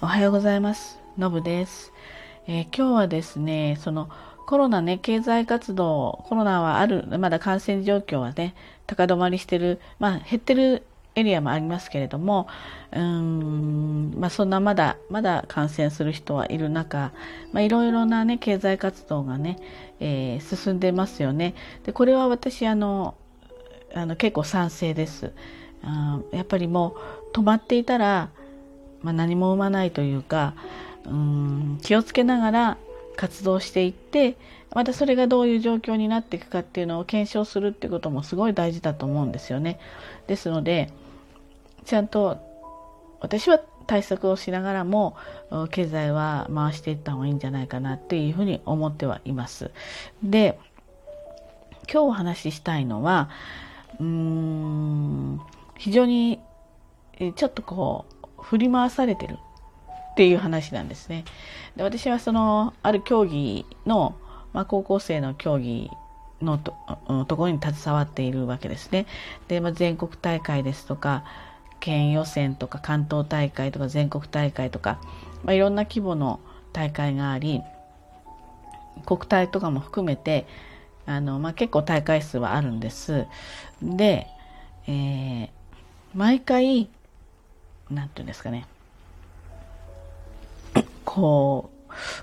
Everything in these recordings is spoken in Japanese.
おはようございます。のぶです、えー今日はですね、そのコロナね、経済活動、コロナはある、まだ感染状況はね、高止まりしてる、まあ減ってるエリアもありますけれども、うーん、まあそんなまだ、まだ感染する人はいる中、まあいろいろなね、経済活動がね、えー進んでますよね。で、これは私、あの、あの結構賛成です。あーやっぱりもう止まっていたら、まあ、何も生まないというかうん気をつけながら活動していってまたそれがどういう状況になっていくかっていうのを検証するってこともすごい大事だと思うんですよね。ですのでちゃんと私は対策をしながらも経済は回していった方がいいんじゃないかなっていうふうに思ってはいます。で今日お話ししたいのはうーん非常にちょっとこう振り回されてるっていう話なんですね。で私はそのある競技の、まあ、高校生の競技のとところに携わっているわけですね。で、まあ、全国大会ですとか県予選とか関東大会とか全国大会とか、まあ、いろんな規模の大会があり国体とかも含めてあの、まあ、結構大会数はあるんです。で、えー毎回なんていうんですかねこ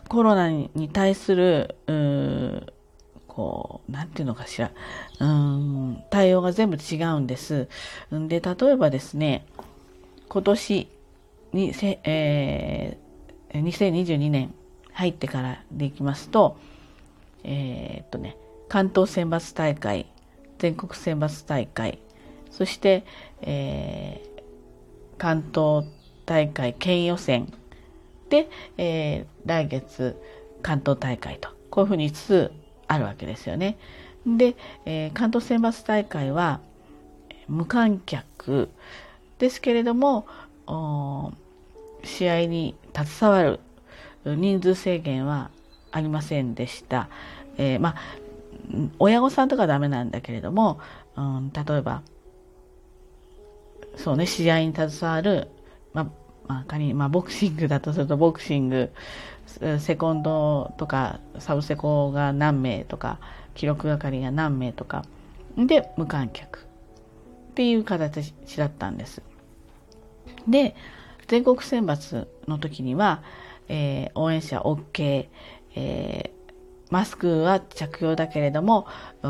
うコロナに対するうこうなんていうのかしらうん対応が全部違うんです。で例えばですね今年にせ、えー、2022年入ってからでいきますとえーっとね関東選抜大会全国選抜大会そして、えー関東大会県予選で、えー来月関東大会とこういうふうに5つあるわけですよね。で、えー関東選抜大会は無観客ですけれども試合に携わる人数制限はありませんでした。えーまあ親御さんとかはダメなんだけれども、うん、例えばそうね、試合に携わる、まあ、まあ、仮に、まあ、ボクシングだとすると、ボクシング、セコンドとか、サブセコが何名とか、記録係が何名とか、で、無観客っていう形だったんです。で、全国選抜の時には、えー応援者 OK、えーマスクは着用だけれども、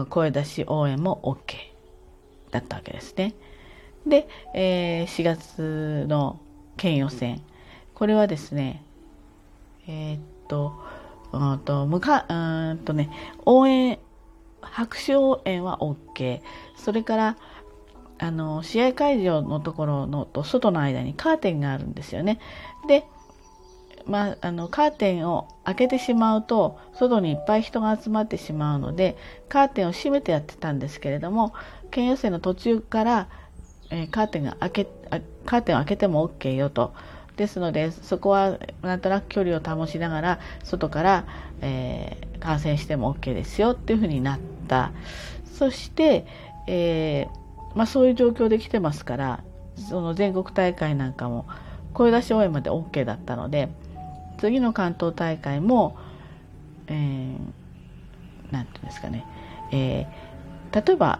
声出し応援も OK だったわけですね。で、えー4月の県予選。これはですね、えーっと、うんと、むか、うんとね、応援、拍手応援は OK。それから、あの、試合会場のところのと外の間にカーテンがあるんですよね。で、まあ、あの、カーテンを開けてしまうと、外にいっぱい人が集まってしまうので、カーテンを閉めてやってたんですけれども、県予選の途中から、えーカーテンが開けカーテンを開けても OK よと。ですのでそこはなんとなく距離を保ちながら外から、えー観戦しても OK ですよっていうふうになった。そして、えーまあ、そういう状況で来てますからその全国大会なんかも声出し応援まで OK だったので次の関東大会も、えーなんていうんですかね、えー例えば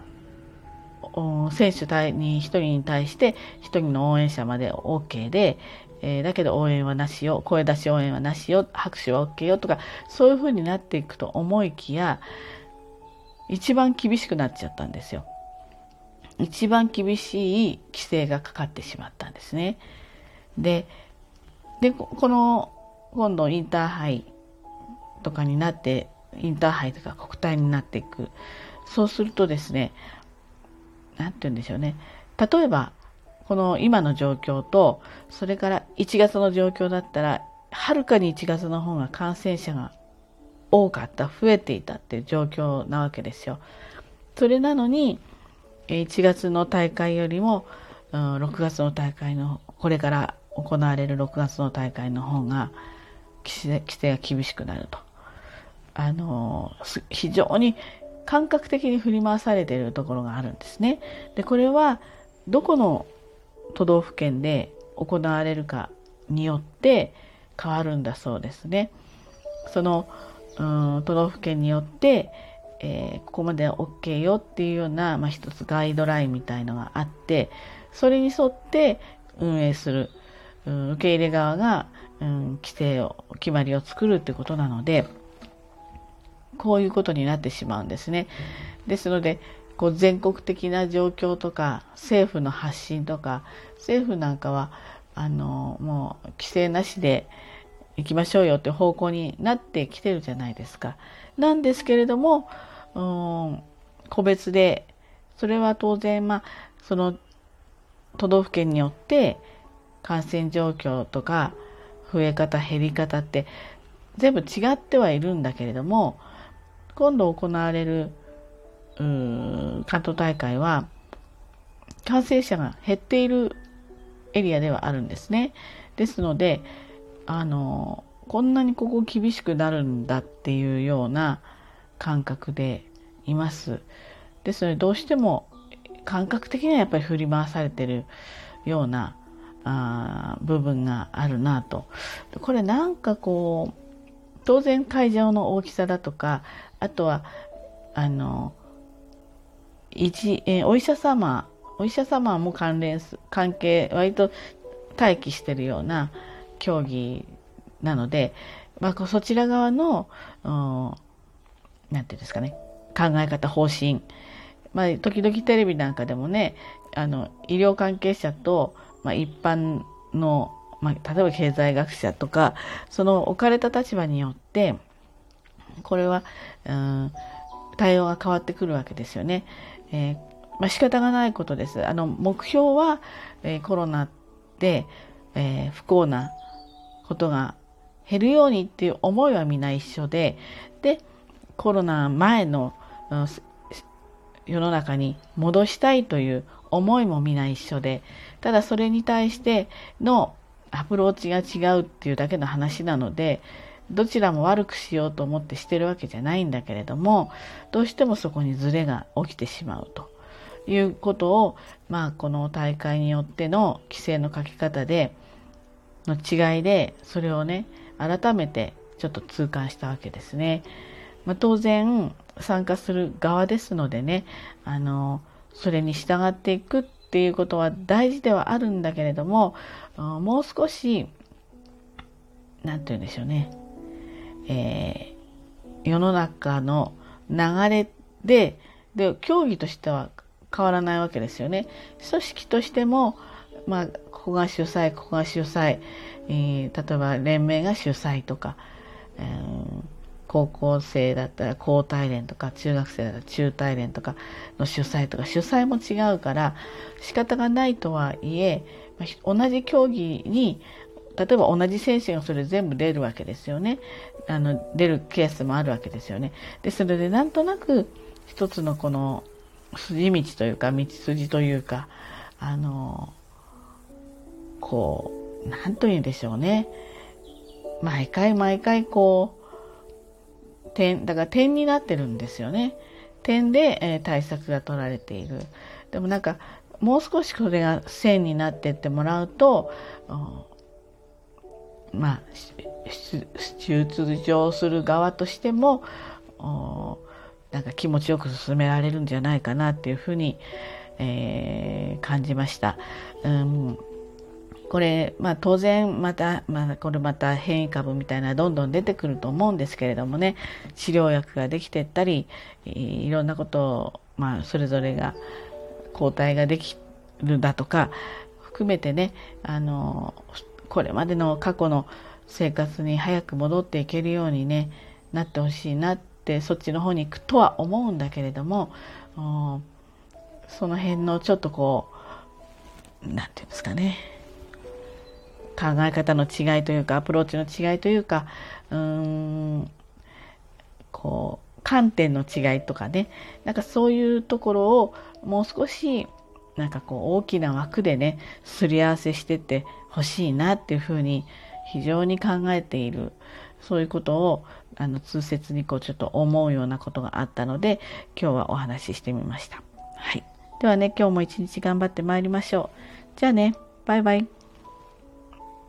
選手対に1人に対して1人の応援者まで OK で、えーだけど応援はなしよ声出し応援はなしよ拍手は OK よとかそういう風になっていくと思いきや一番厳しくなっちゃったんですよ。一番厳しい規制がかかってしまったんですね。ででこの今度インターハイとかになってインターハイとか国体になっていくそうするとですねなんて言うんでしょうね。例えば、この今の状況と、それから1月の状況だったら、はるかに1月の方が感染者が多かった、増えていたっていう状況なわけですよ。それなのに、1月の大会よりも、6月の大会の、これから行われる6月の大会の方が、規制が厳しくなると。あの非常に感覚的に振り回されているところがあるんですね。でこれはどこの都道府県で行われるかによって変わるんだそうですね。そのうん都道府県によって、えー、ここまでは OK よっていうような、まあ、一つガイドラインみたいのがあってそれに沿って運営する、うん、受け入れ側が、うん、規定を決まりを作るってことなのでこういうことになってしまうんですね。ですのでこう全国的な状況とか政府の発信とか政府なんかはあのもう規制なしで行きましょうよって方向になってきてるじゃないですか。なんですけれども、うん、個別でそれは当然まあその都道府県によって感染状況とか増え方減り方って全部違ってはいるんだけれども今度行われる関東大会は感染者が減っているエリアではあるんですね。ですのであのこんなにここ厳しくなるんだっていうような感覚でいます。ですのでどうしても感覚的にはやっぱり振り回されてるようなあ部分があるなと。これなんかこう当然会場の大きさだとかあとはあの一、えー、お医者様お医者様も関連す関係割と待機してるような競技なので、まあ、そちら側の何て言うんですかね考え方方針、まあ、時々テレビなんかでもねあの医療関係者と、まあ、一般の、まあ、例えば経済学者とかその置かれた立場によってこれは、うん、対応が変わってくるわけですよね。えーまあ、仕方がないことです。あの目標は、えー、コロナで、えー、不幸なことが減るようにっていう思いはみんな一緒ででコロナ前の、うん、世の中に戻したいという思いも皆一緒でただそれに対してのアプローチが違うっていうだけの話なのでどちらも悪くしようと思ってしてるわけじゃないんだけれどもどうしてもそこにズレが起きてしまうということをまあこの大会によっての規制の書き方での違いでそれをね改めてちょっと痛感したわけですね。まあ、当然参加する側ですのでねあのそれに従っていくっていうことは大事ではあるんだけれどももう少し何て言うんでしょうね、えー、世の中の流れでで競技としては変わらないわけですよね。組織としても、まあ、ここが主催ここが主催、えー、例えば連盟が主催とか、えー、高校生だったら高体連とか中学生だったら中体連とかの主催とか主催も違うから仕方がないとはいえ同じ競技に例えば同じ選手がそれ全部出るわけですよね。あの出るケースもあるわけですよね。でそれでなんとなく一つのこの筋道というか道筋というかあのこう何と言うんでしょうね。毎回毎回こう点だから点になってるんですよね。点で、えー、対策が取られている。でもなんかもう少しこれが線になってってもらうとまあ出場する側としてもなんか気持ちよく進められるんじゃないかなっていうふうに、えー、感じました。うん。これ、まあ、当然また、まあ、これまた変異株みたいなどんどん出てくると思うんですけれどもね。治療薬ができてったりいろんなことを、まあ、それぞれが抗体ができるだとか含めてねあのこれまでの過去の生活に早く戻っていけるようにねなってほしいなってそっちの方に行くとは思うんだけれどもその辺のちょっとこう何て言うんですかね。考え方の違いというかアプローチの違いというかうーんこう観点の違いとかねなんかそういうところをもう少しなんかこう大きな枠でねすり合わせしてってほしいなっていうふうに非常に考えているそういうことをあの通説にこうちょっと思うようなことがあったので今日はお話ししてみました。はい。ではね今日も一日頑張ってまいりましょう。じゃあねバイバイ。